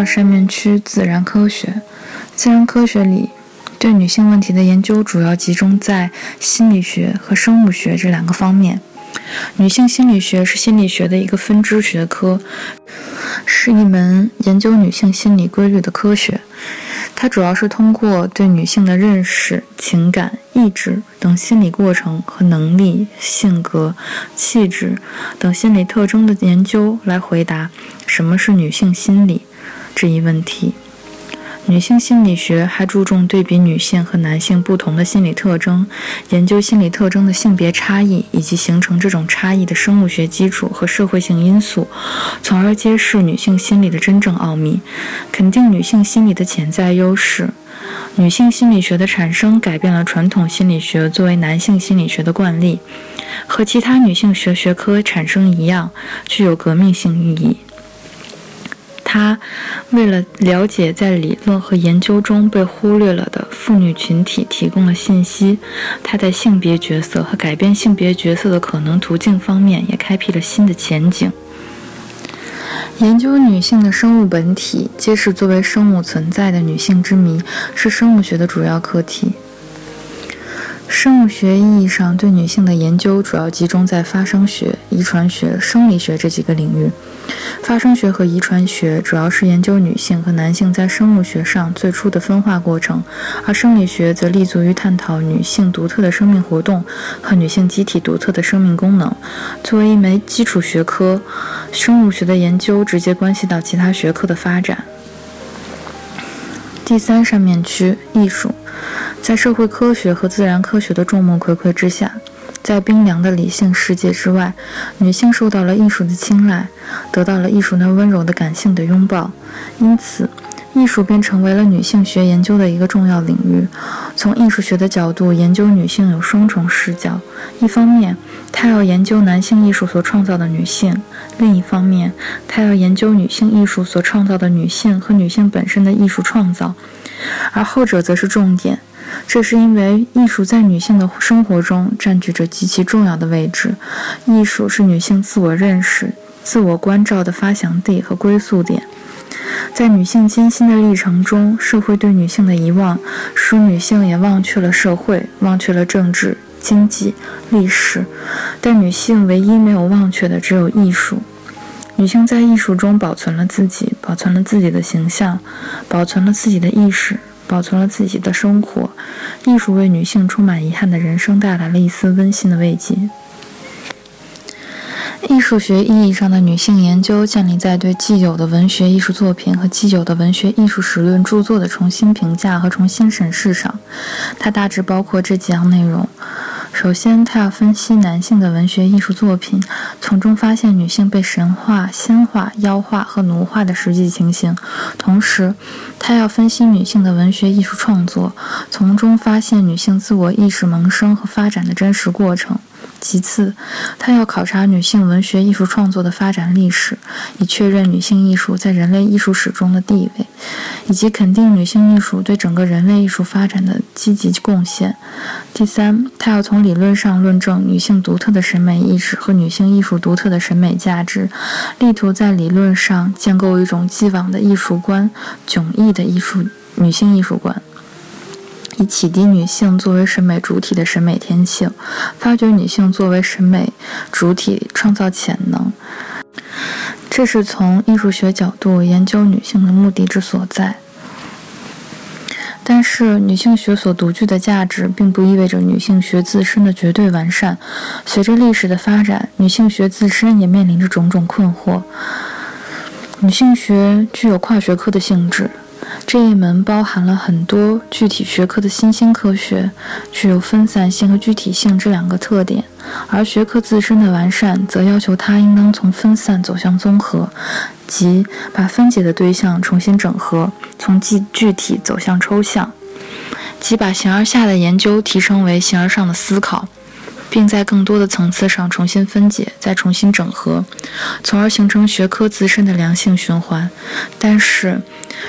二上面区自然科学，自然科学里对女性问题的研究主要集中在心理学和生物学这两个方面。女性心理学是心理学的一个分支学科，是一门研究女性心理规律的科学。它主要是通过对女性的认识、情感、意志等心理过程和能力、性格、气质等心理特征的研究来回答什么是女性心理。这一问题，女性心理学还注重对比女性和男性不同的心理特征，研究心理特征的性别差异以及形成这种差异的生物学基础和社会性因素，从而揭示女性心理的真正奥秘，肯定女性心理的潜在优势。女性心理学的产生改变了传统心理学作为男性心理学的惯例，和其他女性学学科产生一样，具有革命性意义。他为了了解在理论和研究中被忽略了的妇女群体提供了信息。他在性别角色和改变性别角色的可能途径方面也开辟了新的前景。研究女性的生物本体，揭示作为生物存在的女性之谜，是生物学的主要课题。生物学意义上对女性的研究主要集中在发生学、遗传学、生理学这几个领域。发生学和遗传学主要是研究女性和男性在生物学上最初的分化过程，而生理学则立足于探讨女性独特的生命活动和女性集体独特的生命功能。作为一枚基础学科，生物学的研究直接关系到其他学科的发展。第三扇面区艺术。在社会科学和自然科学的众目睽睽之下，在冰凉的理性世界之外，女性受到了艺术的青睐，得到了艺术那温柔的感性的拥抱，因此，艺术便成为了女性学研究的一个重要领域。从艺术学的角度研究女性有双重视角：一方面，她要研究男性艺术所创造的女性；另一方面，她要研究女性艺术所创造的女性和女性本身的艺术创造，而后者则是重点。这是因为艺术在女性的生活中占据着极其重要的位置。艺术是女性自我认识、自我关照的发祥地和归宿点。在女性艰辛的历程中，社会对女性的遗忘，使女性也忘却了社会，忘却了政治、经济、历史。但女性唯一没有忘却的只有艺术。女性在艺术中保存了自己，保存了自己的形象，保存了自己的意识。保存了自己的生活，艺术为女性充满遗憾的人生带来了一丝温馨的慰藉。艺术学意义上的女性研究建立在对既有的文学艺术作品和既有的文学艺术史论著作的重新评价和重新审视上。它大致包括这几样内容。首先，他要分析男性的文学艺术作品，从中发现女性被神化、仙化、妖化和奴化的实际情形；同时，他要分析女性的文学艺术创作，从中发现女性自我意识萌生和发展的真实过程。其次，他要考察女性文学艺术创作的发展历史，以确认女性艺术在人类艺术史中的地位，以及肯定女性艺术对整个人类艺术发展的积极贡献。第三，他要从理论上论证女性独特的审美意识和女性艺术独特的审美价值，力图在理论上建构一种既往的艺术观、迥异的艺术女性艺术观。以启迪女性作为审美主体的审美天性，发掘女性作为审美主体创造潜能，这是从艺术学角度研究女性的目的之所在。但是，女性学所独具的价值，并不意味着女性学自身的绝对完善。随着历史的发展，女性学自身也面临着种种困惑。女性学具有跨学科的性质。这一门包含了很多具体学科的新兴科学，具有分散性和具体性这两个特点。而学科自身的完善，则要求它应当从分散走向综合，即把分解的对象重新整合，从具具体走向抽象，即把形而下的研究提升为形而上的思考。并在更多的层次上重新分解，再重新整合，从而形成学科自身的良性循环。但是，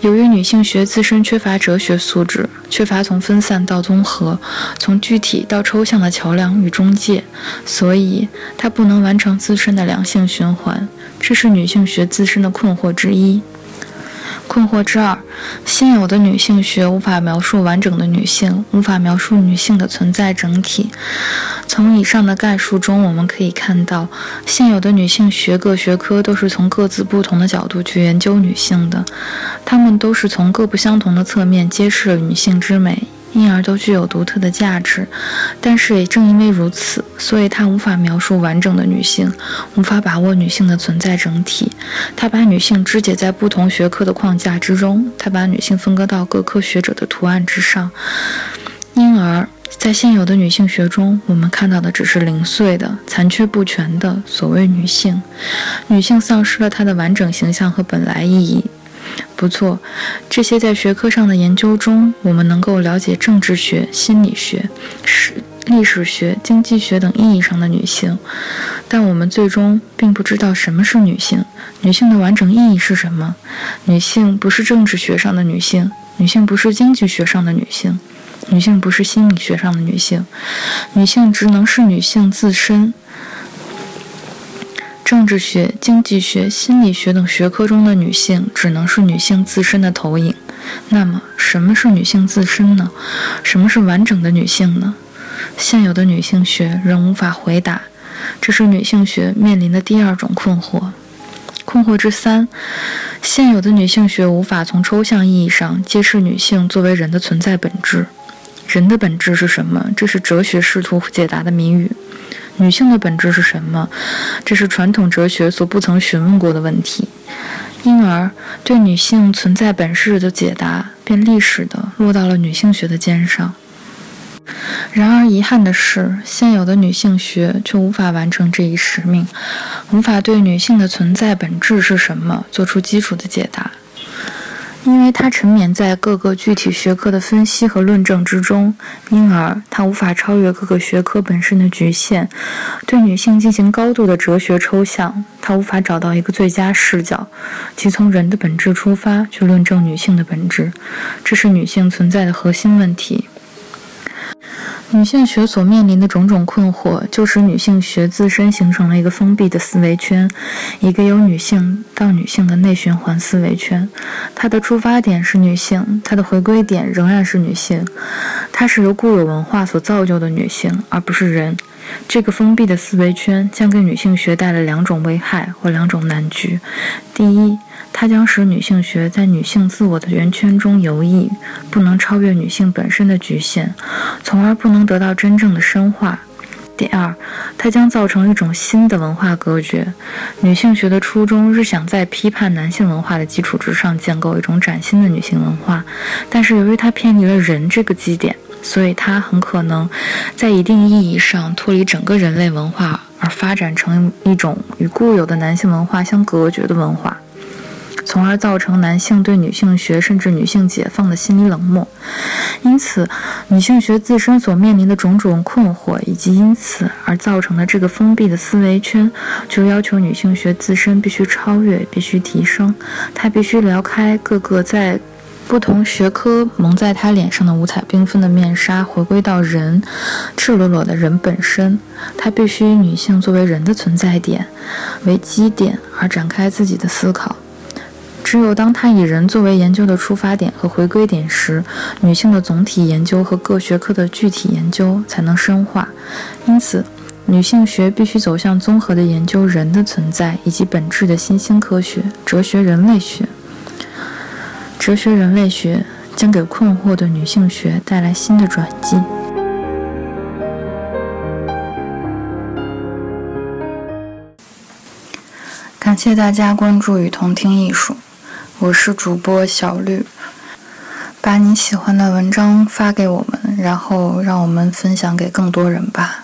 由于女性学自身缺乏哲学素质，缺乏从分散到综合、从具体到抽象的桥梁与中介，所以它不能完成自身的良性循环。这是女性学自身的困惑之一。困惑之二，现有的女性学无法描述完整的女性，无法描述女性的存在整体。从以上的概述中，我们可以看到，现有的女性学各学科都是从各自不同的角度去研究女性的，她们都是从各不相同的侧面揭示了女性之美。因而都具有独特的价值，但是也正因为如此，所以它无法描述完整的女性，无法把握女性的存在整体。它把女性肢解在不同学科的框架之中，它把女性分割到各科学者的图案之上。因而，在现有的女性学中，我们看到的只是零碎的、残缺不全的所谓女性。女性丧失了她的完整形象和本来意义。不错，这些在学科上的研究中，我们能够了解政治学、心理学、史历史学、经济学等意义上的女性，但我们最终并不知道什么是女性，女性的完整意义是什么。女性不是政治学上的女性，女性不是经济学上的女性，女性不是心理学上的女性，女性只能是女性自身。政治学、经济学、心理学等学科中的女性，只能是女性自身的投影。那么，什么是女性自身呢？什么是完整的女性呢？现有的女性学仍无法回答，这是女性学面临的第二种困惑。困惑之三：现有的女性学无法从抽象意义上揭示女性作为人的存在本质。人的本质是什么？这是哲学试图解答的谜语。女性的本质是什么？这是传统哲学所不曾询问过的问题。因而，对女性存在本质的解答，便历史的落到了女性学的肩上。然而，遗憾的是，现有的女性学却无法完成这一使命，无法对女性的存在本质是什么做出基础的解答。因为他沉湎在各个具体学科的分析和论证之中，因而他无法超越各个学科本身的局限，对女性进行高度的哲学抽象。他无法找到一个最佳视角，即从人的本质出发去论证女性的本质。这是女性存在的核心问题。女性学所面临的种种困惑，就使女性学自身形成了一个封闭的思维圈，一个由女性到女性的内循环思维圈。它的出发点是女性，它的回归点仍然是女性。它是由固有文化所造就的女性，而不是人。这个封闭的思维圈将给女性学带来两种危害或两种难局。第一，它将使女性学在女性自我的圆圈中游弋，不能超越女性本身的局限，从而不能得到真正的深化。第二，它将造成一种新的文化隔绝。女性学的初衷是想在批判男性文化的基础之上建构一种崭新的女性文化，但是由于它偏离了人这个基点。所以，它很可能在一定意义上脱离整个人类文化，而发展成一种与固有的男性文化相隔绝的文化，从而造成男性对女性学甚至女性解放的心理冷漠。因此，女性学自身所面临的种种困惑，以及因此而造成的这个封闭的思维圈，就要求女性学自身必须超越，必须提升，它必须撩开各个在。不同学科蒙在他脸上的五彩缤纷的面纱，回归到人，赤裸裸的人本身。他必须以女性作为人的存在点为基点而展开自己的思考。只有当他以人作为研究的出发点和回归点时，女性的总体研究和各学科的具体研究才能深化。因此，女性学必须走向综合的研究人的存在以及本质的新兴科学——哲学人类学。哲学人类学将给困惑的女性学带来新的转机。感谢大家关注与同听艺术，我是主播小绿。把你喜欢的文章发给我们，然后让我们分享给更多人吧。